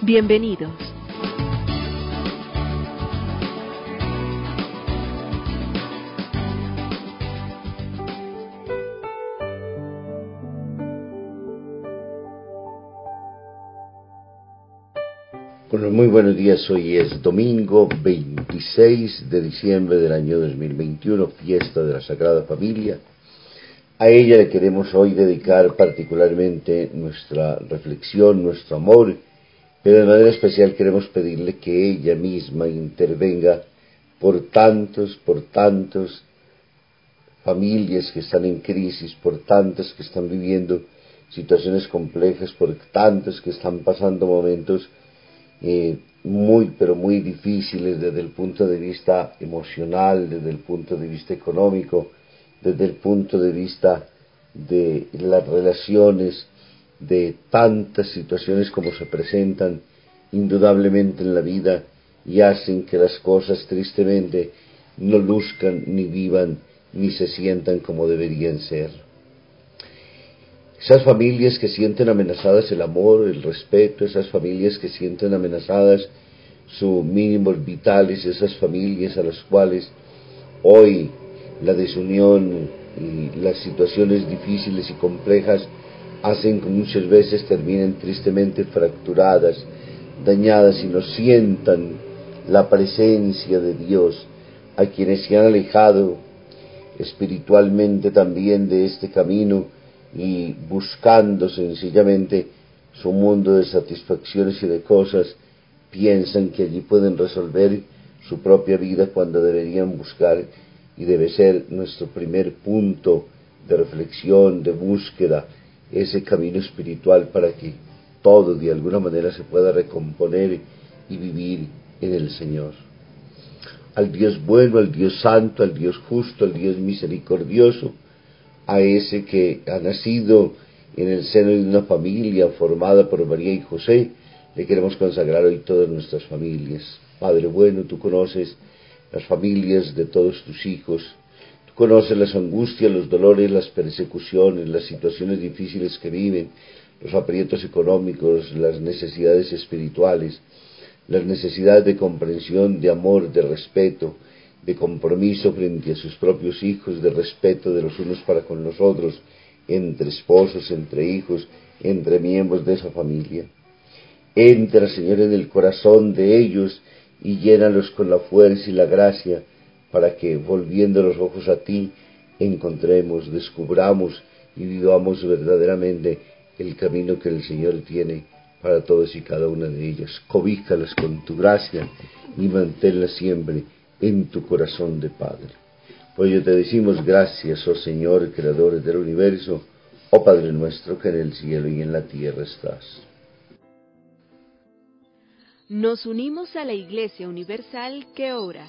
Bienvenidos. Muy buenos días. Hoy es domingo 26 de diciembre del año 2021, fiesta de la Sagrada Familia. A ella le queremos hoy dedicar particularmente nuestra reflexión, nuestro amor, pero de manera especial queremos pedirle que ella misma intervenga por tantos, por tantos familias que están en crisis, por tantas que están viviendo situaciones complejas, por tantos que están pasando momentos eh, muy, pero muy difíciles desde el punto de vista emocional, desde el punto de vista económico, desde el punto de vista de las relaciones, de tantas situaciones como se presentan indudablemente en la vida y hacen que las cosas tristemente no luzcan, ni vivan, ni se sientan como deberían ser. Esas familias que sienten amenazadas el amor, el respeto, esas familias que sienten amenazadas sus mínimos vitales, esas familias a las cuales hoy la desunión y las situaciones difíciles y complejas hacen que muchas veces terminen tristemente fracturadas, dañadas y no sientan la presencia de Dios a quienes se han alejado espiritualmente también de este camino y buscando sencillamente su mundo de satisfacciones y de cosas, piensan que allí pueden resolver su propia vida cuando deberían buscar y debe ser nuestro primer punto de reflexión, de búsqueda, ese camino espiritual para que todo de alguna manera se pueda recomponer y vivir en el Señor. Al Dios bueno, al Dios santo, al Dios justo, al Dios misericordioso, a ese que ha nacido en el seno de una familia formada por María y José, le queremos consagrar hoy todas nuestras familias. Padre bueno, tú conoces las familias de todos tus hijos. Tú conoces las angustias, los dolores, las persecuciones, las situaciones difíciles que viven, los aprietos económicos, las necesidades espirituales, las necesidades de comprensión, de amor, de respeto, de compromiso frente a sus propios hijos, de respeto de los unos para con los otros, entre esposos, entre hijos, entre miembros de esa familia. Entra, Señor, en el corazón de ellos y llénalos con la fuerza y la gracia para que, volviendo los ojos a ti, encontremos, descubramos y vivamos verdaderamente el camino que el Señor tiene para todos y cada una de ellas. Cobíjalas con tu gracia y manténlas siempre en tu corazón de Padre. Por ello te decimos gracias, oh Señor, Creador del universo, oh Padre nuestro que en el cielo y en la tierra estás. Nos unimos a la Iglesia Universal que ora.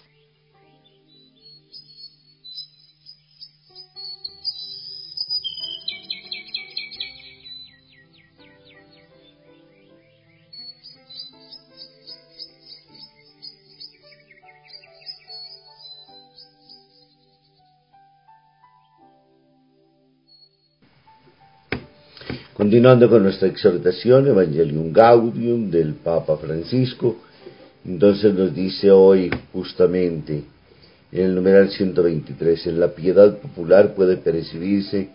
Continuando con nuestra exhortación, Evangelium Gaudium del Papa Francisco, entonces nos dice hoy justamente en el numeral 123, en la piedad popular puede percibirse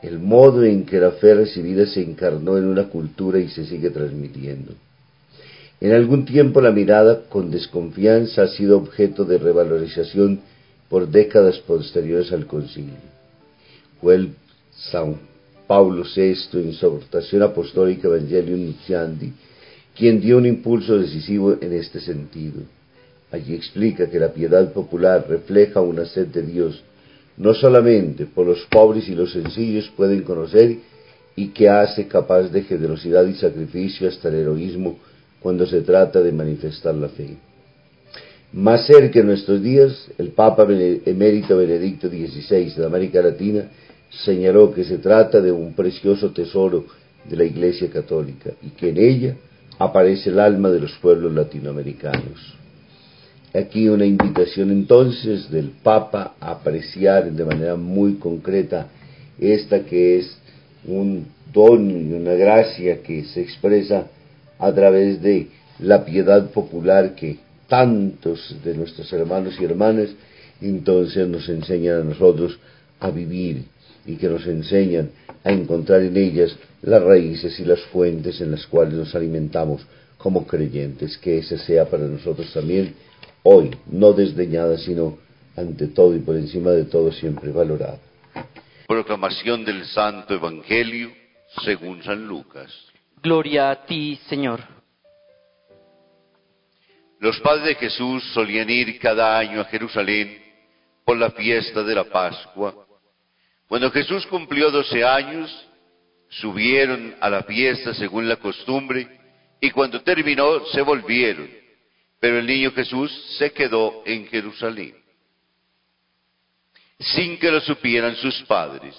el modo en que la fe recibida se encarnó en una cultura y se sigue transmitiendo. En algún tiempo la mirada con desconfianza ha sido objeto de revalorización por décadas posteriores al concilio. Fue el Pablo VI en su aportación apostólica Evangelium Nunciandi quien dio un impulso decisivo en este sentido. Allí explica que la piedad popular refleja una sed de Dios, no solamente por los pobres y los sencillos pueden conocer y que hace capaz de generosidad y sacrificio hasta el heroísmo cuando se trata de manifestar la fe. Más cerca en nuestros días, el Papa emérito Benedicto XVI de América Latina señaló que se trata de un precioso tesoro de la Iglesia Católica y que en ella aparece el alma de los pueblos latinoamericanos. Aquí una invitación entonces del Papa a apreciar de manera muy concreta esta que es un don y una gracia que se expresa a través de la piedad popular que tantos de nuestros hermanos y hermanas entonces nos enseñan a nosotros a vivir y que nos enseñan a encontrar en ellas las raíces y las fuentes en las cuales nos alimentamos como creyentes, que ese sea para nosotros también hoy, no desdeñada, sino ante todo y por encima de todo siempre valorada. Proclamación del Santo Evangelio según San Lucas. Gloria a ti, Señor. Los padres de Jesús solían ir cada año a Jerusalén por la fiesta de la Pascua. Cuando Jesús cumplió doce años, subieron a la fiesta según la costumbre y cuando terminó se volvieron. Pero el niño Jesús se quedó en Jerusalén, sin que lo supieran sus padres.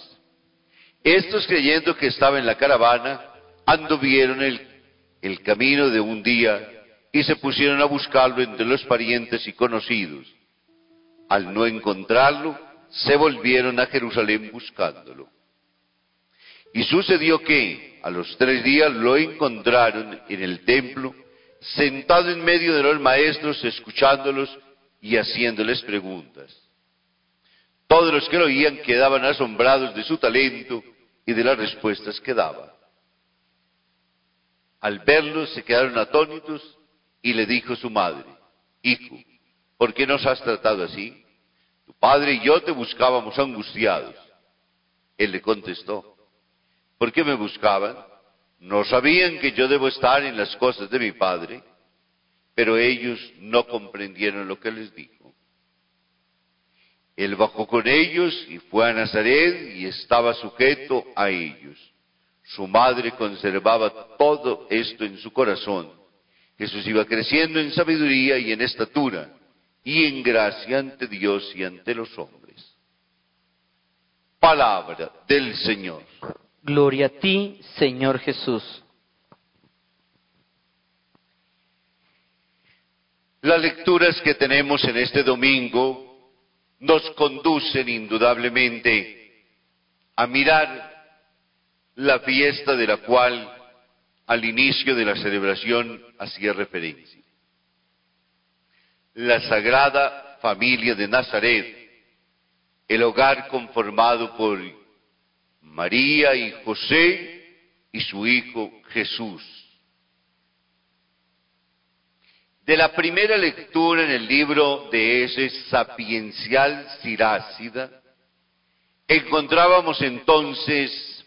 Estos creyendo que estaba en la caravana, anduvieron el, camino de un día y se pusieron a buscarlo entre los parientes y conocidos. Al no encontrarlo, se volvieron a Jerusalén buscándolo. Y sucedió que a los tres días lo encontraron en el templo, sentado en medio de los maestros, escuchándolos y haciéndoles preguntas. Todos los que lo oían quedaban asombrados de su talento y de las respuestas que daba. Al verlo se quedaron atónitos y le dijo su madre, Hijo, ¿por qué nos has tratado así? Tu padre y yo te buscábamos angustiados. Él le contestó, ¿Por qué me buscaban? No sabían que yo debo estar en las cosas de mi Padre, pero ellos no comprendieron lo que les dijo. Él bajó con ellos y fue a Nazaret y estaba sujeto a ellos. Su madre conservaba todo esto en su corazón. Jesús iba creciendo en sabiduría y en estatura y en gracia ante Dios y ante los hombres. Palabra del Señor. Gloria a ti, Señor Jesús. Las lecturas que tenemos en este domingo nos conducen indudablemente a mirar la fiesta de la cual al inicio de la celebración hacía referencia. La Sagrada Familia de Nazaret, el hogar conformado por María y José y su hijo Jesús. De la primera lectura en el libro de ese sapiencial Sirácida, encontrábamos entonces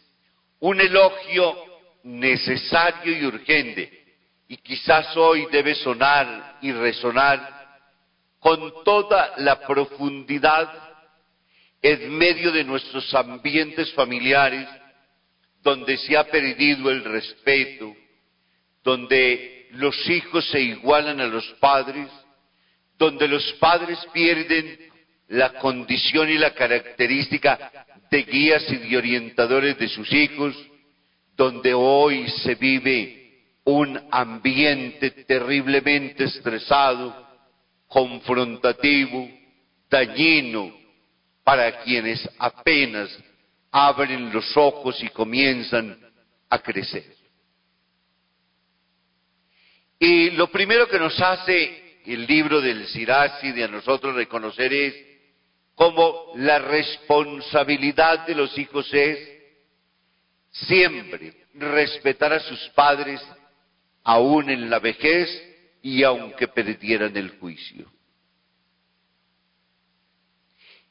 un elogio necesario y urgente, y quizás hoy debe sonar y resonar con toda la profundidad en medio de nuestros ambientes familiares, donde se ha perdido el respeto, donde los hijos se igualan a los padres, donde los padres pierden la condición y la característica de guías y de orientadores de sus hijos, donde hoy se vive un ambiente terriblemente estresado, confrontativo, dañino, para quienes apenas abren los ojos y comienzan a crecer. Y lo primero que nos hace el libro del Sirasi de a nosotros reconocer es cómo la responsabilidad de los hijos es siempre respetar a sus padres aún en la vejez y aunque perdieran el juicio.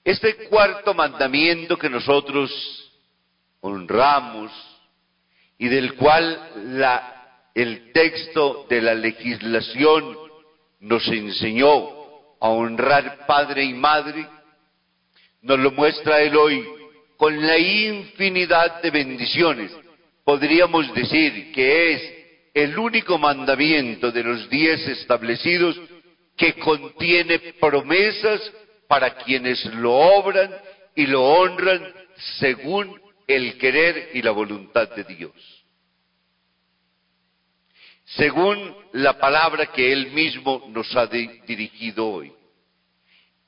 Este cuarto mandamiento que nosotros honramos y del cual el texto de la legislación nos enseñó a honrar padre y madre, nos lo muestra él hoy con la infinidad de bendiciones. Podríamos decir que es el único mandamiento de los diez establecidos que contiene promesas para quienes lo obran y lo honran según el querer y la voluntad de Dios. Según la palabra que Él mismo nos ha dirigido hoy.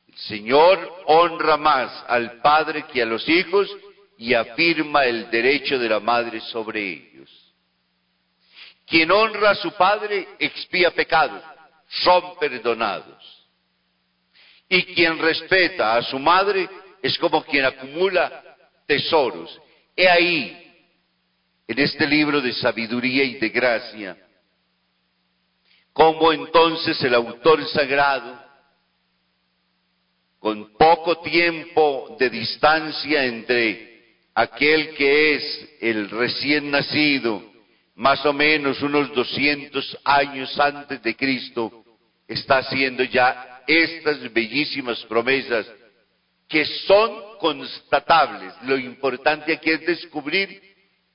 El Señor honra más al Padre que a los hijos y afirma el derecho de la madre sobre ellos. Quien honra a su Padre expía pecados, son perdonados. Y quien respeta a su madre es como quien acumula tesoros. He ahí, en este libro de sabiduría y de gracia, cómo entonces el autor sagrado, con poco tiempo de distancia entre aquel que es el recién nacido, más o menos unos 200 años antes de Cristo, está haciendo ya estas bellísimas promesas que son constatables. Lo importante aquí es descubrir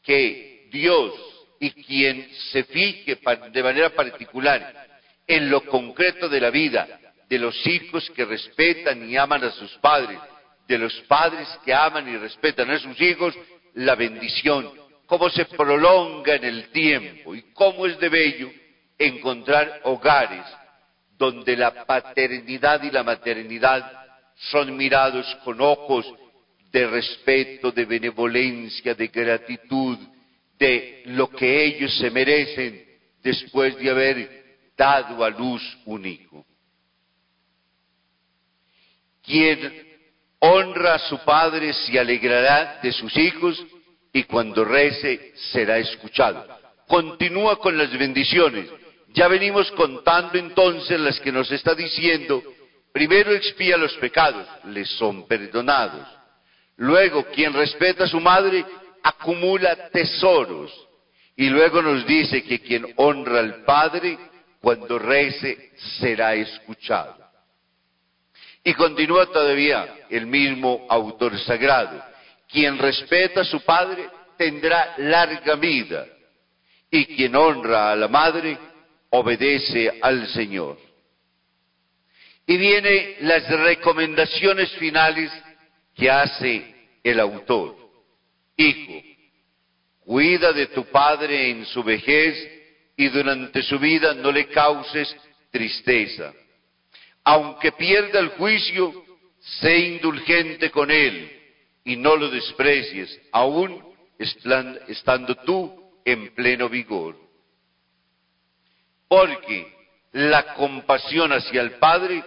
que Dios y quien se fije de manera particular en lo concreto de la vida, de los hijos que respetan y aman a sus padres, de los padres que aman y respetan a sus hijos, la bendición, cómo se prolonga en el tiempo y cómo es de bello encontrar hogares donde la paternidad y la maternidad son mirados con ojos de respeto, de benevolencia, de gratitud, de lo que ellos se merecen después de haber dado a luz un hijo. Quien honra a su padre se alegrará de sus hijos y cuando rece será escuchado. Continúa con las bendiciones ya venimos contando entonces las que nos está diciendo, primero expía los pecados, les son perdonados. Luego, quien respeta a su madre acumula tesoros. Y luego nos dice que quien honra al Padre, cuando rece, será escuchado. Y continúa todavía el mismo autor sagrado. Quien respeta a su Padre tendrá larga vida. Y quien honra a la Madre obedece al Señor. Y vienen las recomendaciones finales que hace el autor. Hijo, cuida de tu padre en su vejez y durante su vida no le causes tristeza. Aunque pierda el juicio, sé indulgente con él y no lo desprecies, aún estando tú en pleno vigor porque la compasión hacia el Padre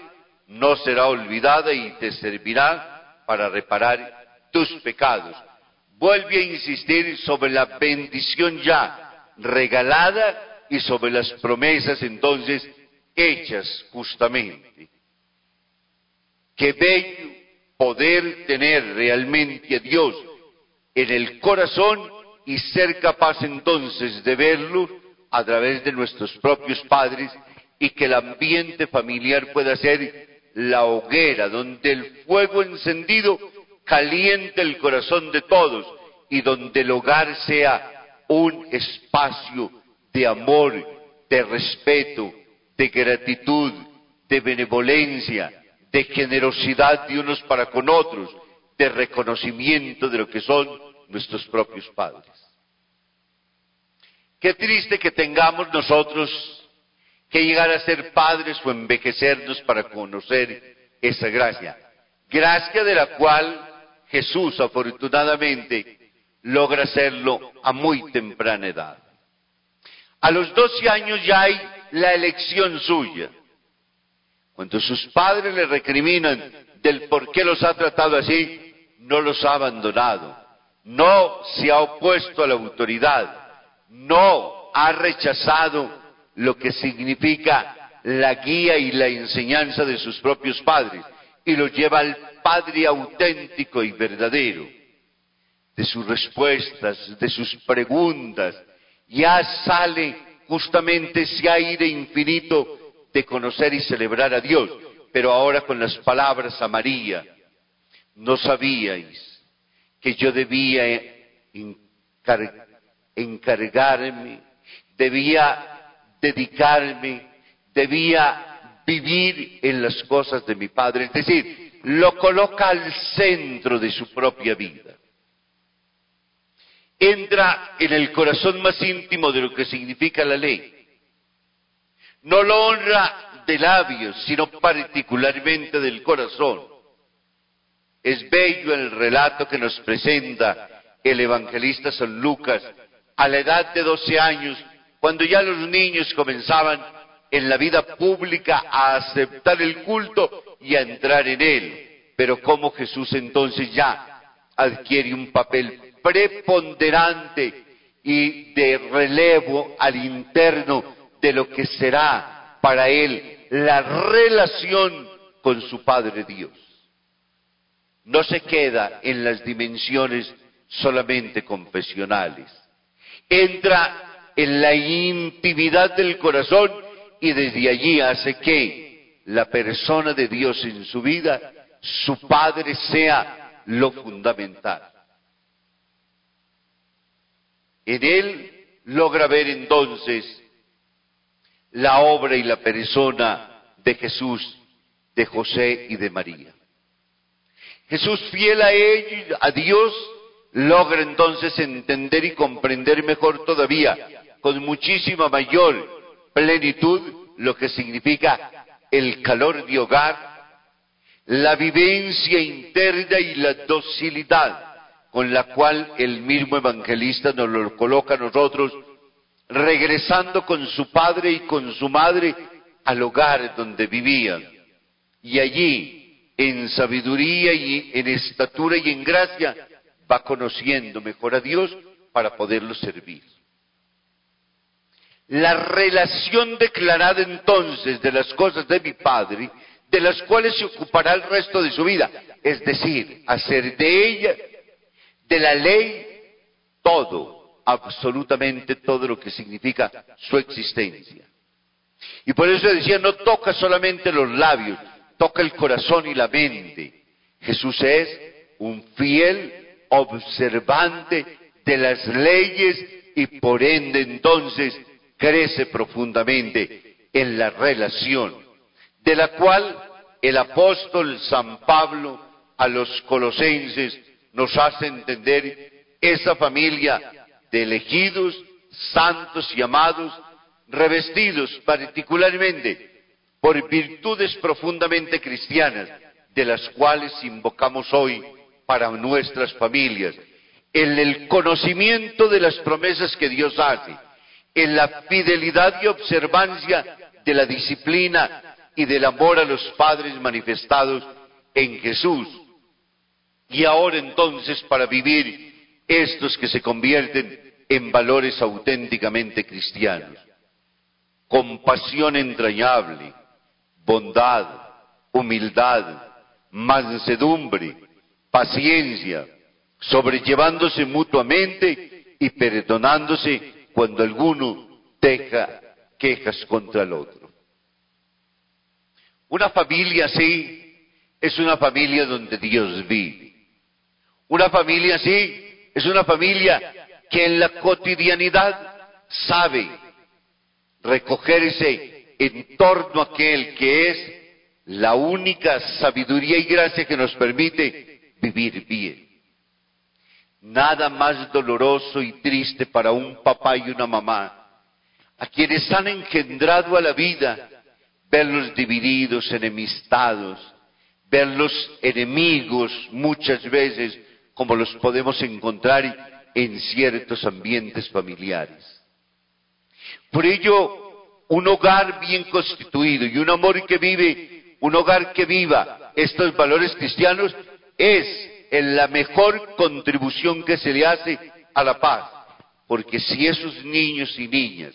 no será olvidada y te servirá para reparar tus pecados. Vuelve a insistir sobre la bendición ya regalada y sobre las promesas entonces hechas justamente. Qué bello poder tener realmente a Dios en el corazón y ser capaz entonces de verlo a través de nuestros propios padres y que el ambiente familiar pueda ser la hoguera donde el fuego encendido caliente el corazón de todos y donde el hogar sea un espacio de amor, de respeto, de gratitud, de benevolencia, de generosidad de unos para con otros, de reconocimiento de lo que son nuestros propios padres. Qué triste que tengamos nosotros que llegar a ser padres o envejecernos para conocer esa gracia. Gracia de la cual Jesús afortunadamente logra hacerlo a muy temprana edad. A los 12 años ya hay la elección suya. Cuando sus padres le recriminan del por qué los ha tratado así, no los ha abandonado, no se ha opuesto a la autoridad, no ha rechazado lo que significa la guía y la enseñanza de sus propios padres y lo lleva al Padre auténtico y verdadero. De sus respuestas, de sus preguntas, ya sale justamente ese aire infinito de conocer y celebrar a Dios, pero ahora con las palabras a María, no sabíais que yo debía encargarme, debía dedicarme, debía vivir en las cosas de mi Padre, es decir, lo coloca al centro de su propia vida. Entra en el corazón más íntimo de lo que significa la ley. No lo honra de labios, sino particularmente del corazón. Es bello el relato que nos presenta el evangelista San Lucas a la edad de 12 años, cuando ya los niños comenzaban en la vida pública a aceptar el culto y a entrar en él. Pero como Jesús entonces ya adquiere un papel preponderante y de relevo al interno de lo que será para él la relación con su Padre Dios. No se queda en las dimensiones solamente confesionales. Entra en la intimidad del corazón y desde allí hace que la persona de Dios en su vida, su Padre, sea lo fundamental. En él logra ver entonces la obra y la persona de Jesús, de José y de María. Jesús fiel a ellos, a Dios, logra entonces entender y comprender mejor todavía, con muchísima mayor plenitud, lo que significa el calor de hogar, la vivencia interna y la docilidad con la cual el mismo evangelista nos lo coloca a nosotros, regresando con su padre y con su madre al hogar donde vivían. Y allí, en sabiduría y en estatura y en gracia, va conociendo mejor a Dios para poderlo servir. La relación declarada entonces de las cosas de mi Padre, de las cuales se ocupará el resto de su vida, es decir, hacer de ella de la ley todo, absolutamente todo lo que significa su existencia. Y por eso decía, no toca solamente los labios, toca el corazón y la mente. Jesús es un fiel observante de las leyes y por ende entonces crece profundamente en la relación, de la cual el apóstol San Pablo a los colosenses nos hace entender esa familia de elegidos, santos y amados, revestidos particularmente por virtudes profundamente cristianas, de las cuales invocamos hoy para nuestras familias, en el conocimiento de las promesas que Dios hace, en la fidelidad y observancia de la disciplina y del amor a los padres manifestados en Jesús, y ahora entonces para vivir estos que se convierten en valores auténticamente cristianos. Compasión entrañable, bondad, humildad, mansedumbre, paciencia, sobrellevándose mutuamente y perdonándose cuando alguno deja quejas contra el otro. Una familia así es una familia donde Dios vive. Una familia así es una familia que en la cotidianidad sabe recogerse en torno a aquel que es la única sabiduría y gracia que nos permite vivir bien. Nada más doloroso y triste para un papá y una mamá, a quienes han engendrado a la vida, verlos divididos, enemistados, verlos enemigos muchas veces como los podemos encontrar en ciertos ambientes familiares. Por ello, un hogar bien constituido y un amor que vive, un hogar que viva estos valores cristianos es la mejor contribución que se le hace a la paz. Porque si esos niños y niñas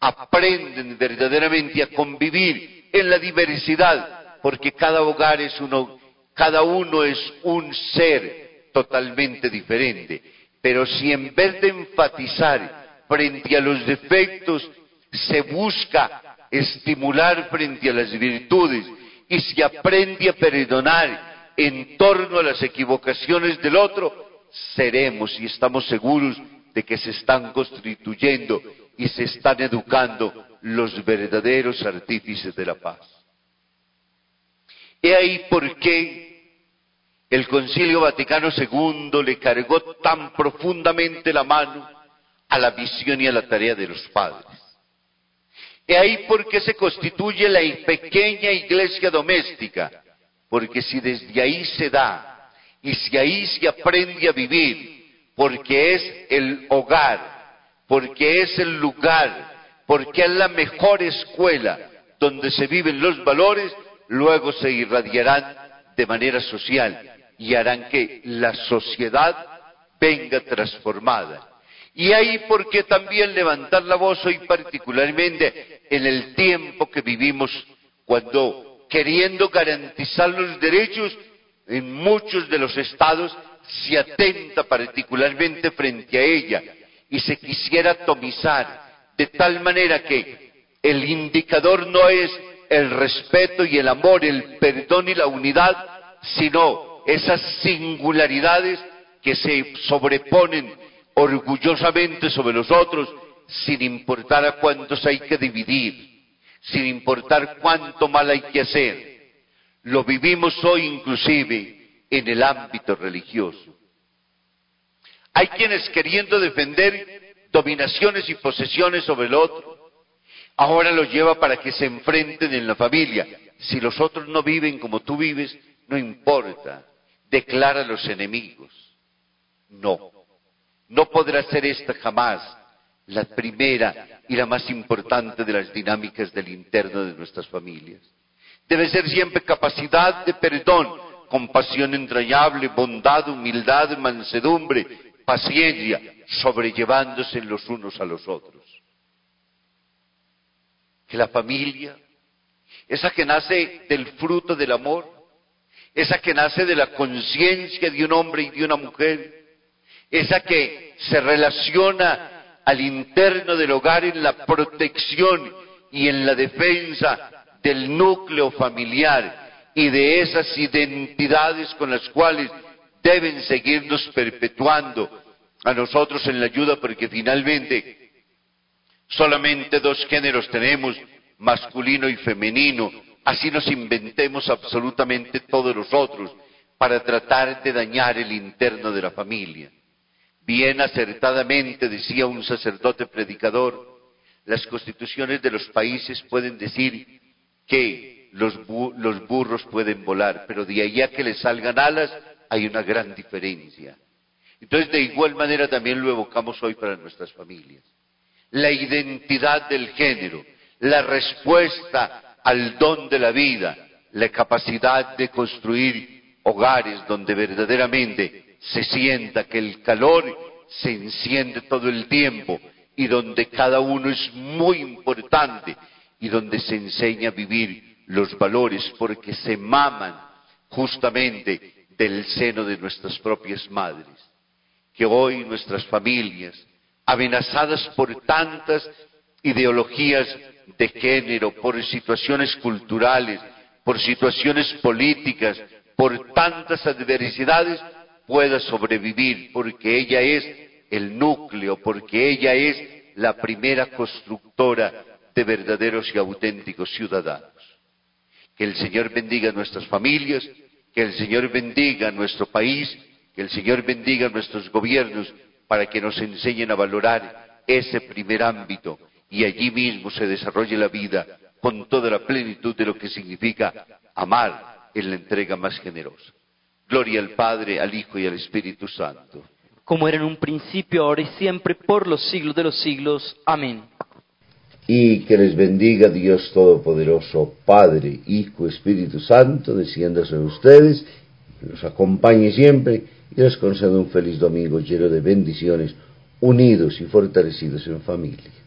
aprenden verdaderamente a convivir en la diversidad, porque cada hogar es uno, cada uno es un ser totalmente diferente. Pero si en vez de enfatizar frente a los defectos, se busca estimular frente a las virtudes y se aprende a perdonar en torno a las equivocaciones del otro, seremos y estamos seguros de que se están constituyendo y se están educando los verdaderos artífices de la paz. He ahí por qué el Concilio Vaticano II le cargó tan profundamente la mano a la visión y a la tarea de los padres. He ahí por qué se constituye la pequeña iglesia doméstica, porque si desde ahí se da y si ahí se aprende a vivir, porque es el hogar, porque es el lugar, porque es la mejor escuela donde se viven los valores, luego se irradiarán de manera social y harán que la sociedad venga transformada. Y ahí porque también levantar la voz hoy particularmente en el tiempo que vivimos cuando queriendo garantizar los derechos en muchos de los estados se atenta particularmente frente a ella y se quisiera atomizar de tal manera que el indicador no es el respeto y el amor, el perdón y la unidad, sino esas singularidades que se sobreponen orgullosamente sobre los otros, sin importar a cuántos hay que dividir, sin importar cuánto mal hay que hacer. Lo vivimos hoy inclusive en el ámbito religioso. Hay quienes queriendo defender dominaciones y posesiones sobre el otro, ahora los lleva para que se enfrenten en la familia. Si los otros no viven como tú vives, no importa, declara los enemigos. No, no podrá ser esta jamás la primera y la más importante de las dinámicas del interno de nuestras familias. Debe ser siempre capacidad de perdón, compasión entrañable, bondad, humildad, mansedumbre, paciencia, sobrellevándose los unos a los otros. Que la familia, esa que nace del fruto del amor, esa que nace de la conciencia de un hombre y de una mujer, esa que se relaciona al interno del hogar en la protección y en la defensa del núcleo familiar y de esas identidades con las cuales deben seguirnos perpetuando a nosotros en la ayuda porque finalmente solamente dos géneros tenemos, masculino y femenino, así nos inventemos absolutamente todos los otros para tratar de dañar el interno de la familia. Bien acertadamente decía un sacerdote predicador, las constituciones de los países pueden decir que los, burros pueden volar, pero de allá que les salgan alas hay una gran diferencia. Entonces, de igual manera también lo evocamos hoy para nuestras familias. La identidad del género, la respuesta al don de la vida, la capacidad de construir hogares donde verdaderamente se sienta que el calor se enciende todo el tiempo y donde cada uno es muy importante y donde se enseña a vivir los valores porque se maman justamente del seno de nuestras propias madres. Que hoy nuestras familias, amenazadas por tantas ideologías de género, por situaciones culturales, por situaciones políticas, por tantas adversidades, pueda sobrevivir, porque ella es el núcleo, porque ella es la primera constructora de verdaderos y auténticos ciudadanos. Que el Señor bendiga nuestras familias, que el Señor bendiga nuestro país, que el Señor bendiga nuestros gobiernos para que nos enseñen a valorar ese primer ámbito y allí mismo se desarrolle la vida con toda la plenitud de lo que significa amar en la entrega más generosa. Gloria al Padre, al Hijo y al Espíritu Santo. como era en un principio, ahora y siempre, por los siglos de los siglos. Amén. Y que les bendiga Dios Todopoderoso, Padre, Hijo, Espíritu Santo, descienda sobre ustedes, los acompañe siempre y les conceda un feliz domingo lleno de bendiciones, unidos y fortalecidos en familia.